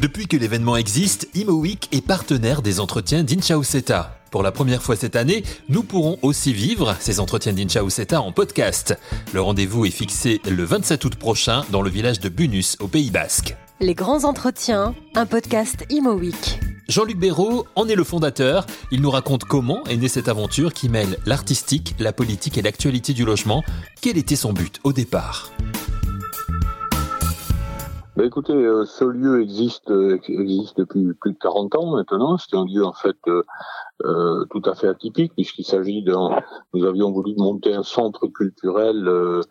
Depuis que l'événement existe, ImoWeek est partenaire des entretiens d'Inchauseta. Pour la première fois cette année, nous pourrons aussi vivre ces entretiens d'Inchauseta en podcast. Le rendez-vous est fixé le 27 août prochain dans le village de Bunus, au Pays Basque. Les grands entretiens, un podcast ImoWeek. Jean-Luc Béraud en est le fondateur. Il nous raconte comment est née cette aventure qui mêle l'artistique, la politique et l'actualité du logement. Quel était son but au départ? Ben écoutez, euh, ce lieu existe, euh, existe depuis plus de 40 ans maintenant. C'est un lieu en fait euh, euh, tout à fait atypique puisqu'il s'agit d'un. Nous avions voulu monter un centre culturel. Euh,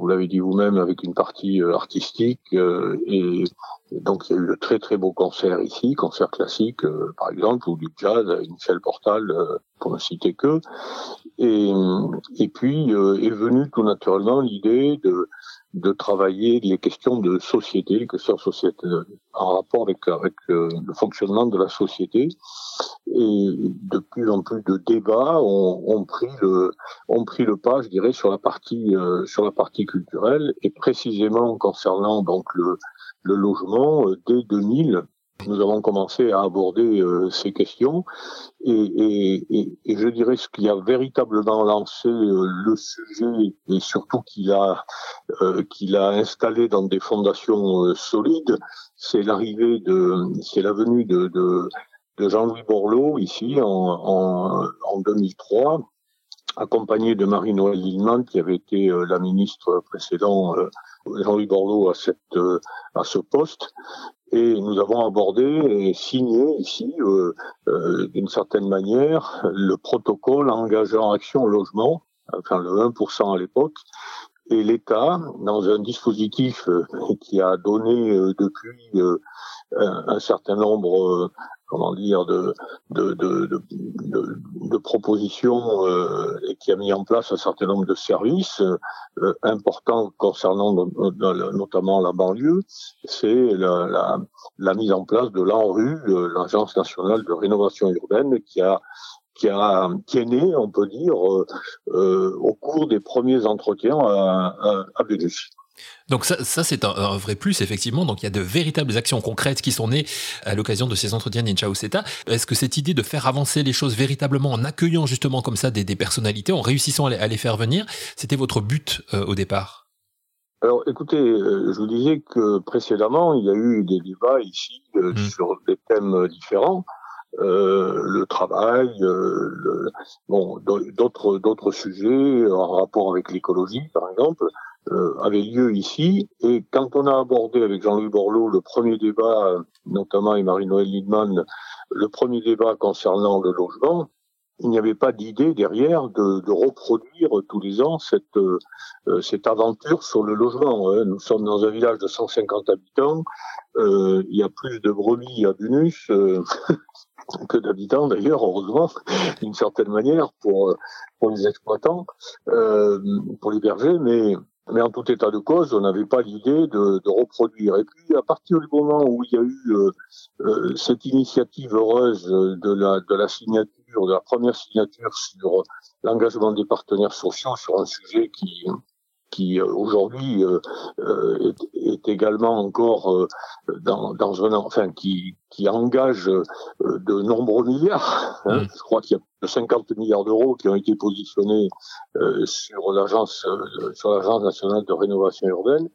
vous l'avez dit vous-même avec une partie artistique et, donc il y a eu de très très beaux concerts ici, concerts classiques par exemple ou du jazz, Michel Portal pour ne citer que. Et, et puis est venue tout naturellement l'idée de de travailler les questions de société, les questions société, en rapport avec, avec euh, le fonctionnement de la société. Et de plus en plus de débats ont, ont pris le ont pris le pas, je dirais, sur la partie euh, sur la partie culturelle et précisément concernant donc le le logement euh, dès 2000 nous avons commencé à aborder euh, ces questions. Et, je dirais ce qui a véritablement lancé euh, le sujet et surtout qu'il a euh, qu'il a installé dans des fondations solides, c'est l'arrivée de c'est la venue de, Jean-Louis Borloo ici en, en, en 2003 accompagné de Marie-Noël Lilleman, qui avait été la ministre précédente, Jean-Louis Borloo à, à ce poste. Et nous avons abordé et signé ici, euh, euh, d'une certaine manière, le protocole engageant Action Logement, enfin le 1% à l'époque, et l'État, dans un dispositif euh, qui a donné depuis un certain nombre comment dire, de, propositions euh, et qui a mis en place un certain nombre de services euh, importants concernant notamment la banlieue, c'est la, mise en place de l'ANRU, l'Agence nationale de rénovation urbaine, qui a qui, a, est né, on peut dire, euh, euh au cours des premiers entretiens à, à, à donc ça, ça c'est un, vrai plus, effectivement. Donc il y a de véritables actions concrètes qui sont nées à l'occasion de ces entretiens d'Inchao Seta. Est-ce que cette idée de faire avancer les choses véritablement en accueillant justement comme ça des, des personnalités, en réussissant à les, faire venir, c'était votre but euh, au départ? Alors, écoutez, euh, je vous disais que précédemment, il y a eu des débats ici euh, mmh. sur des thèmes différents. Euh, le travail, le, bon, d'autres d'autres sujets en rapport avec l'écologie, par exemple euh, avait lieu ici. Et quand on a abordé avec Jean-Louis Borloo le premier débat, notamment et Marie-Noël Lidman, le premier débat concernant le logement, il n'y avait pas d'idée derrière de, de, reproduire tous les ans cette, euh, cette aventure sur le logement. Hein. Nous sommes dans un village de 150 habitants. Euh, il y a plus de brebis à Bunus euh, que d'habitants d'ailleurs, heureusement, d'une certaine manière pour, pour les exploitants, euh, pour les bergers, mais mais en tout état de cause, on n'avait pas l'idée de, de, reproduire. Et puis, à partir du moment où il y a eu euh, euh, cette initiative heureuse de la, de la signature, de la première signature sur l'engagement des partenaires sociaux sur un sujet qui, qui euh, aujourd'hui euh, euh, est, est, également encore dans, dans un enfin qui qui engage de nombreux milliards. Hein. Mmh. Je crois qu'il y a 50 milliards d'euros qui ont été positionnés sur l'agence sur l'agence nationale de rénovation urbaine.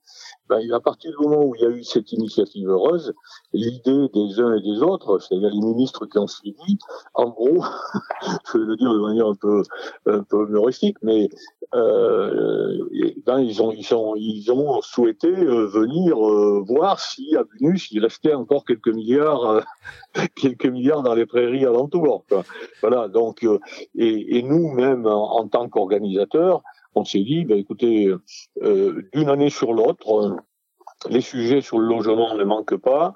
Ben, à partir du moment où il y a eu cette initiative heureuse, l'idée des uns et des autres, c'est-à-dire les ministres qui ont suivi, en gros, je vais le dire de manière un peu un peu humoristique, mais euh, ben ils ont ils ont ils ont souhaité euh, venir euh, voir si à Bunus il restait encore quelques milliards euh, quelques milliards dans les prairies alentours. Quoi. Voilà donc et, et nous même en, tant qu'organisateurs on s'est dit ben écoutez d'une année sur l'autre les sujets sur le logement ne manquent pas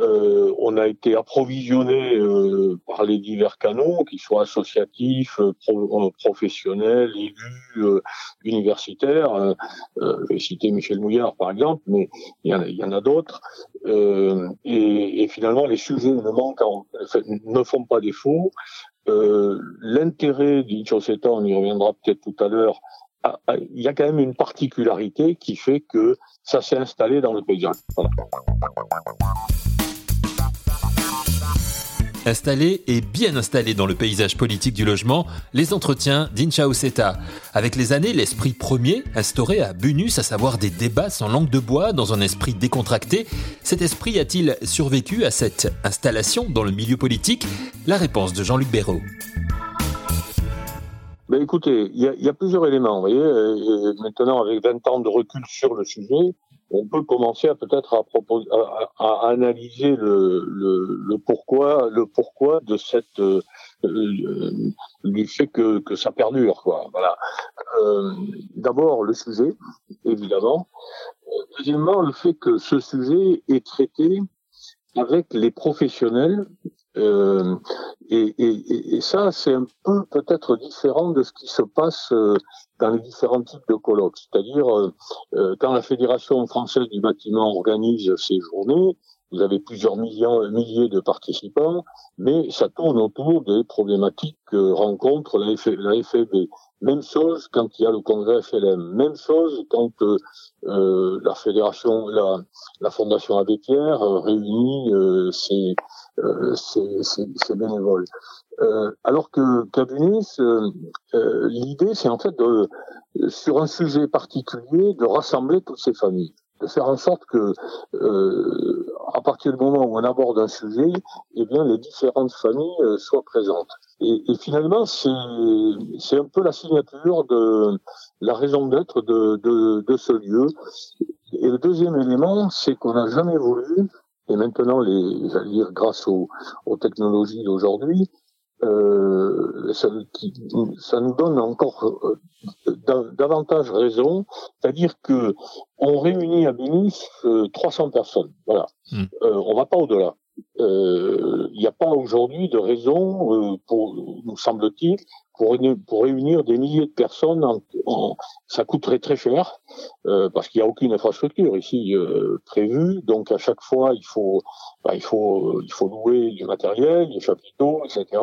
euh, on a été approvisionné euh, par les divers canaux, qu'ils soient associatifs, euh, professionnels, élus, universitaires. je vais citer Michel Mouillard par exemple, mais il y en a, d'autres. Et, finalement, les sujets ne font pas défaut. L'intérêt d'Inchoseta, on y reviendra peut-être tout à l'heure, il y a quand même une particularité qui fait que ça s'est installé dans le paysage. Installés et bien installés dans le paysage politique du logement, les entretiens d'Inchauseta. Avec les années, l'esprit premier, instauré à Bunus, à savoir des débats sans langue de bois, dans un esprit décontracté, cet esprit a-t-il survécu à cette installation dans le milieu politique? La réponse de Jean-Luc Béraud. Ben écoutez, il y, a plusieurs éléments. Vous voyez, euh, maintenant, avec 20 ans de recul sur le sujet, on peut commencer à peut-être à, à, analyser le, le, pourquoi, le pourquoi de cette euh, euh, du fait que, que ça perdure, quoi. Voilà. Euh, D'abord le sujet, évidemment. Deuxièmement, le fait que ce sujet est traité avec les professionnels euh, et, et, et, ça, c'est un peu peut-être différent de ce qui se passe euh, dans les différents types de colloques. C'est-à-dire, euh, euh, quand la Fédération française du bâtiment organise ses journées, vous avez plusieurs millions, milliers de participants, mais ça tourne autour des problématiques que rencontre la, la FFB. Même chose quand il y a le congrès FLM. Même chose quand la fédération, la, fondation Abbé Pierre réunit ses, ses, ses, bénévoles. alors que Cabunis, l'idée, c'est en fait de, sur un sujet particulier, de rassembler toutes ces familles de faire en sorte que, euh, à partir du moment où on aborde un sujet, eh bien, les différentes familles euh, soient présentes. Et, finalement, c'est un peu la signature de la raison d'être de, ce lieu. Et le deuxième élément, c'est qu'on n'a jamais voulu, et maintenant, les, j'allais dire, grâce aux, aux technologies d'aujourd'hui, euh, ça, ça, nous donne encore euh, davantage raison, c'est-à-dire que on réunit à Bénis 300 euh, personnes. Voilà, euh, on va pas au-delà. Euh, il n'y a pas aujourd'hui de raison, pour, nous semble-t-il, pour, réunir des milliers de personnes. Ça coûterait très cher parce qu'il n'y a aucune infrastructure ici prévue. Donc à chaque fois, bah, il faut, il faut louer du matériel, des chapiteaux, etc.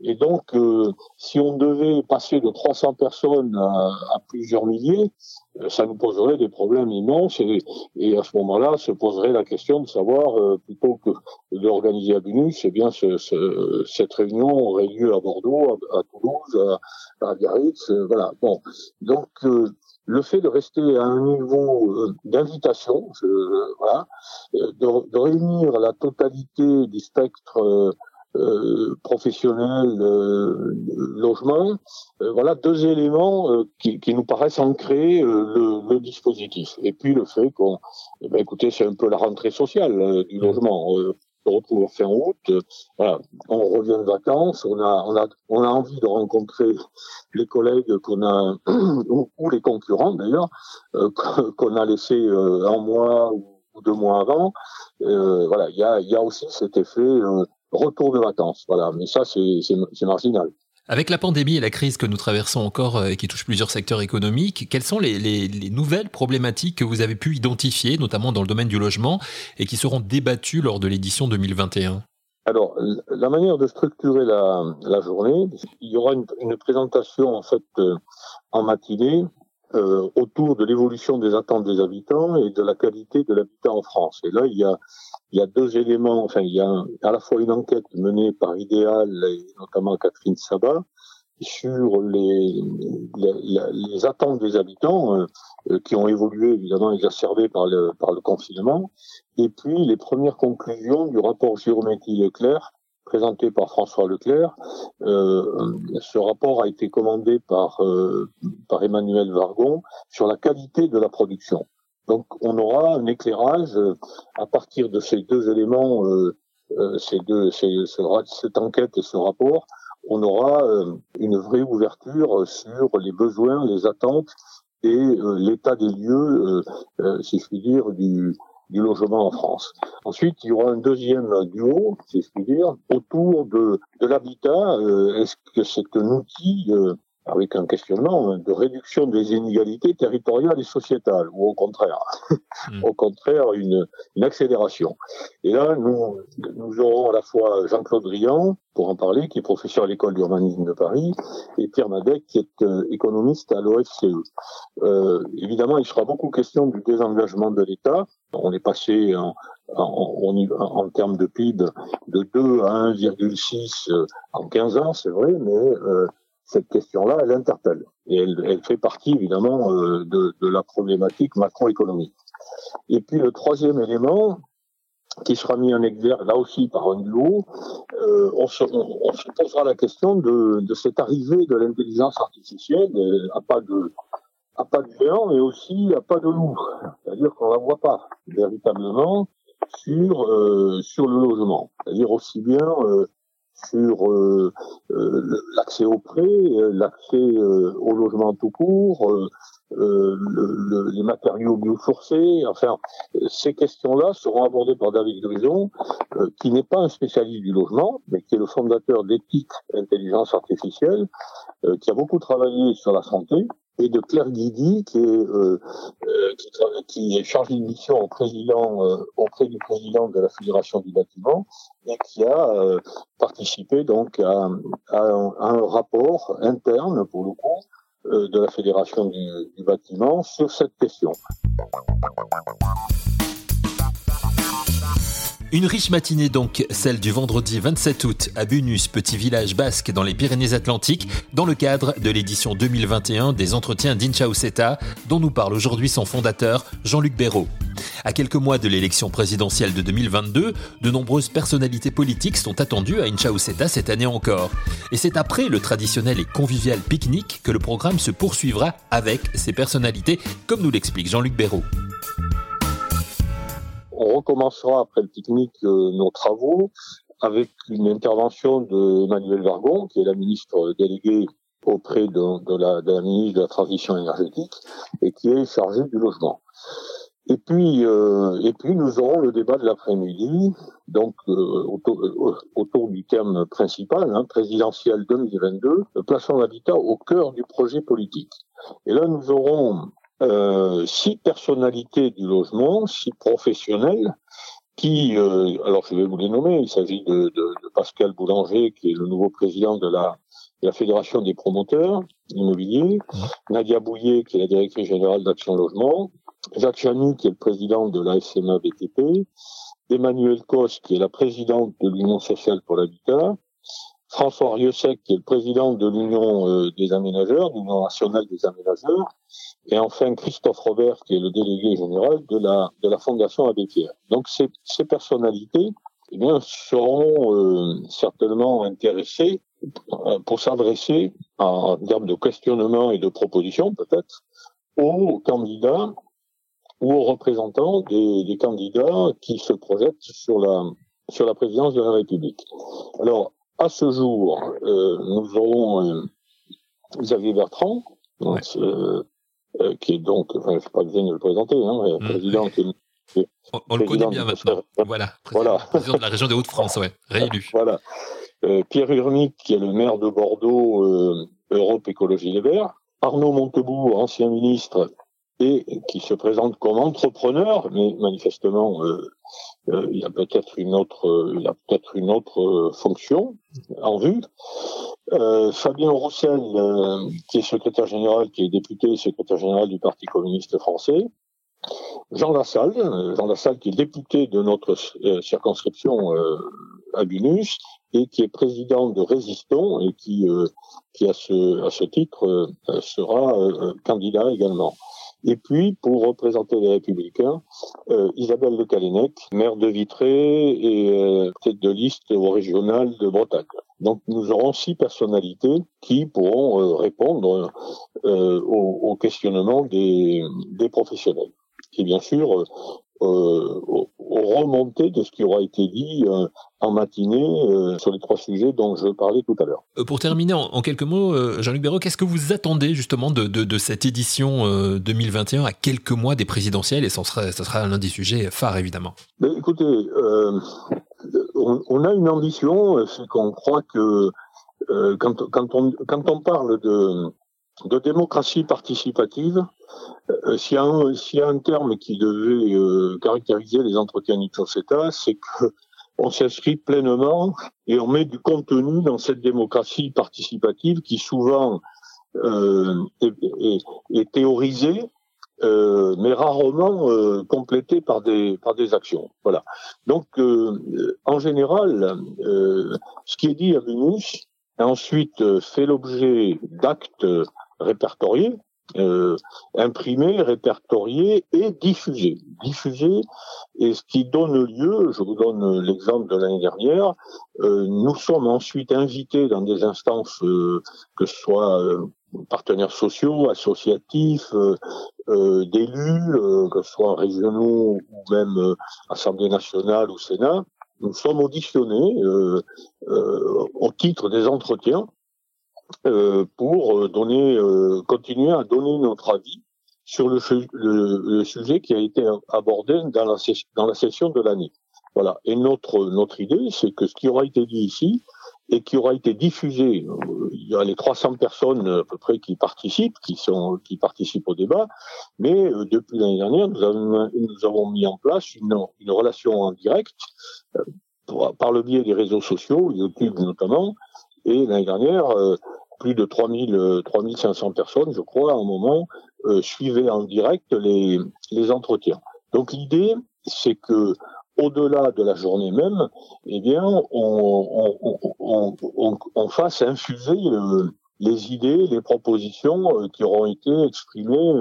Et donc, euh, si on devait passer de 300 personnes à, plusieurs milliers, euh, ça nous poserait des problèmes immenses. Et, et à ce moment-là, se poserait la question de savoir, euh, plutôt que d'organiser à Bunus, eh bien, ce, ce, cette réunion aurait lieu à Bordeaux, à, Toulouse, à, à Biarritz. voilà. Bon, donc le fait de rester à un niveau d'invitation, voilà, de, de, réunir la totalité du spectre euh, professionnel, euh, logement, euh, voilà deux éléments euh, qui, qui, nous paraissent ancrer le, le, dispositif. Et puis le fait qu'on, eh ben, écoutez, c'est un peu la rentrée sociale du logement. on se retrouve fin août, voilà, on revient de vacances, on a, on a, on a envie de rencontrer les collègues qu'on a ou, ou, les concurrents d'ailleurs qu'on a laissés un mois ou deux mois avant. voilà, il y a, y a aussi cet effet retour de vacances. Voilà, mais ça, c'est marginal. Avec la pandémie et la crise que nous traversons encore euh, et qui touche plusieurs secteurs économiques, quelles sont les, les, les, nouvelles problématiques que vous avez pu identifier, notamment dans le domaine du logement, et qui seront débattues lors de l'édition 2021 alors, la manière de structurer la, la journée, il y aura une, une présentation en fait euh, en matinée euh, autour de l'évolution des attentes des habitants et de la qualité de l'habitat en France. Et là, il y a il y a deux éléments, enfin, il y a à la fois une enquête menée par Idéal et notamment Catherine Sabat sur les, les, les attentes des habitants euh, euh, qui ont évolué évidemment exacerbées par le, par le confinement, et puis les premières conclusions du rapport Géométrie Leclerc présenté par François Leclerc. Euh, ce rapport a été commandé par, euh, par Emmanuel Vargon sur la qualité de la production. Donc on aura un éclairage euh, à partir de ces deux éléments, ces deux, cette enquête et ce rapport, on aura une vraie ouverture sur les besoins, les attentes et l'état des lieux, si je puis dire, du, du logement en France. Ensuite, il y aura un deuxième duo, si je puis dire, autour de, de l'habitat. Est-ce que c'est un outil avec un questionnement de réduction des inégalités territoriales et sociétales, ou au contraire, hmm. au contraire une, une, accélération. Et là, nous, nous aurons à la fois Jean-Claude Rian, pour en parler, qui est professeur à l'école d'urbanisme de Paris, et Pierre Madec, qui est euh, économiste à l'OFCE. Euh, évidemment, il sera beaucoup question du désengagement de l'État. On est passé en, en, en, termes de PIB de 2 à 1,6 euh, en 15 ans, c'est vrai, mais euh, cette question-là, elle interpelle. Et elle, fait partie, évidemment, euh, de, la problématique macroéconomique. Et puis le troisième élément, qui sera mis en exergue là aussi par un euh, on, se, posera la question de, cette arrivée de l'intelligence artificielle à pas de à pas de géant, mais aussi à pas de loup. C'est-à-dire qu'on la voit pas véritablement sur euh, sur le logement. C'est-à-dire aussi bien euh, sur euh, euh, l'accès au prêt, euh, l'accès au logement tout court, le, le, les matériaux biosourcés. Enfin, ces questions-là seront abordées par David Grison, qui n'est pas un spécialiste du logement, mais qui est le fondateur d'Éthique Intelligence Artificielle, qui a beaucoup travaillé sur la santé et de Claire Guidi, qui est, euh, euh qui, chargée mission au président, euh, auprès du président de la Fédération du bâtiment, et qui a euh, participé donc à, un, rapport interne, pour le coup, de la Fédération du bâtiment sur cette question. Une riche matinée donc, celle du vendredi 27 août à Bunus, petit village basque dans les Pyrénées-Atlantiques, dans le cadre de l'édition 2021 des entretiens d'Inchauseta, dont nous parle aujourd'hui son fondateur, Jean-Luc Béraud. À quelques mois de l'élection présidentielle de 2022, de nombreuses personnalités politiques sont attendues à Inchauseta cette année encore. Et c'est après le traditionnel et convivial pique-nique que le programme se poursuivra avec ces personnalités, comme nous l'explique Jean-Luc Béraud on recommencera après le pique-nique euh, nos travaux avec une intervention de Emmanuel Vargon, qui est la ministre déléguée auprès de, la, ministre de la Transition énergétique et qui est chargée du logement. Et puis, euh, et puis nous aurons le débat de l'après-midi, donc euh, autour, du thème principal, hein, présidentiel 2022, plaçant l'habitat au cœur du projet politique. Et là, nous aurons euh, six personnalités du logement, six professionnels, qui, euh, alors je vais vous les nommer, il s'agit de, de, de, Pascal Boulanger, qui est le nouveau président de la, de la Fédération des promoteurs immobiliers, Nadia Bouillet, qui est la directrice générale d'Action Logement, Jacques Chany, qui est le président de la SMA BTP, Emmanuel Cos, qui est la présidente de l'Union sociale pour l'habitat, François Rieusec, qui est le président de l'Union euh, des aménageurs, l'Union nationale des aménageurs, et enfin Christophe Robert, qui est le délégué général de la, de la Fondation Abbé Pierre. Donc ces, ces personnalités eh bien, seront euh, certainement intéressées euh, pour s'adresser en termes de questionnement et de propositions peut-être aux candidats ou aux représentants des, des, candidats qui se projettent sur la sur la présidence de la République. Alors, à ce jour, euh, nous aurons euh, Xavier Bertrand, euh, qui est donc, enfin, je ne sais pas besoin de le présenter, hein, mmh. président on, le connaît bien maintenant. Voilà, président, président de la région des Hauts-de-France, ouais, réélu. Voilà. Pierre Urmic, qui est le maire de Bordeaux, Europe Écologie Les Verts. Arnaud Montebourg, ancien ministre, et qui se présente comme entrepreneur, mais manifestement euh, il y a peut-être une autre, euh, il a peut-être une autre euh, fonction en vue. Fabien Roussel, qui est secrétaire général, qui est député secrétaire général du Parti communiste français. Jean Lassalle, Jean Lassalle qui est député de notre circonscription à Bunus et qui est président de Résistons et qui, qui à ce, à ce titre sera candidat également. Et puis, pour représenter les Républicains, euh, Isabelle Le Calenec, maire de Vitré et euh, tête de liste au régional de Bretagne. Donc, nous aurons six personnalités qui pourront euh, répondre aux, questionnements des, des professionnels. Et bien sûr, euh, remonter de ce qui aura été dit euh, en matinée euh, sur les trois sujets dont je parlais tout à l'heure. Pour terminer, en, quelques mots, Jean-Luc Béraud, qu'est-ce que vous attendez justement de, de, de cette édition 2021 à quelques mois des présidentielles? Et ça sera, ça sera l'un des sujets phares, évidemment. Écoutez, on, on, a une ambition, c'est qu'on croit que quand, quand, on, quand on parle de, de démocratie participative, euh, s'il y, y, a un terme qui devait euh, caractériser les entretiens d'Itoseta, c'est que on s'inscrit pleinement et on met du contenu dans cette démocratie participative qui souvent euh, est, théorisée, euh, mais rarement euh, complétée par des par des actions. Voilà. Donc, euh, en général, ce qui est dit à Venus ensuite fait l'objet d'actes répertoriés, euh, imprimés, répertoriés et diffusés. Diffusés, et ce qui donne lieu, je vous donne l'exemple de l'année dernière, euh, nous sommes ensuite invités dans des instances, euh, que ce soit euh, partenaires sociaux, associatifs, euh, d'élus, que ce soit régionaux ou même Assemblée nationale ou Sénat, nous sommes auditionnés au titre des entretiens euh, pour euh, donner, euh, continuer à donner notre avis sur le, le, sujet qui a été abordé dans la, dans la session de l'année. Voilà. Et notre, notre idée, c'est que ce qui aura été dit ici et qui aura été diffusé, il y a les 300 personnes à peu près qui participent, qui sont, qui participent au débat, mais depuis l'année dernière, nous avons, nous avons mis en place une, relation en direct par le biais des réseaux sociaux, YouTube notamment, et l'année dernière, plus de 3000, 3500 euh, personnes, je crois, à un moment, euh, suivaient en direct les, les entretiens. Donc l'idée, c'est que au-delà de la journée même, eh bien, on, on, on, on fasse infuser euh, les idées, les propositions qui auront été exprimées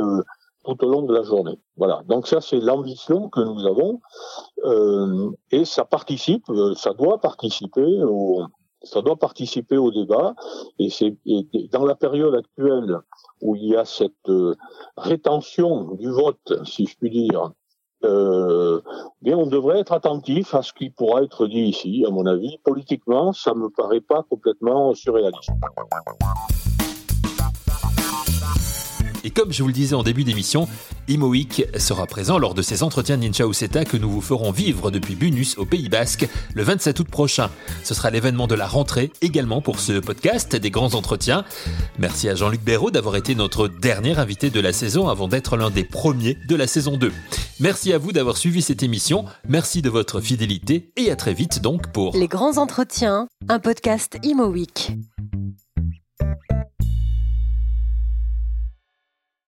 tout au long de la journée. Voilà. Donc ça, c'est l'ambition que nous avons, et ça participe, ça doit participer au, ça doit participer au débat. Et c'est dans la période actuelle où il y a cette euh, rétention du vote, si je puis dire, euh, on devrait être attentif à ce qui pourra être dit ici. À mon avis, politiquement, ça me paraît pas complètement surréaliste. Comme je vous le disais en début d'émission, Imoic sera présent lors de ces entretiens Ninja Useta que nous vous ferons vivre depuis Bunus au Pays Basque le 27 août prochain. Ce sera l'événement de la rentrée également pour ce podcast des grands entretiens. Merci à Jean-Luc Béraud d'avoir été notre dernier invité de la saison avant d'être l'un des premiers de la saison 2. Merci à vous d'avoir suivi cette émission, merci de votre fidélité et à très vite donc pour Les grands entretiens, un podcast Imo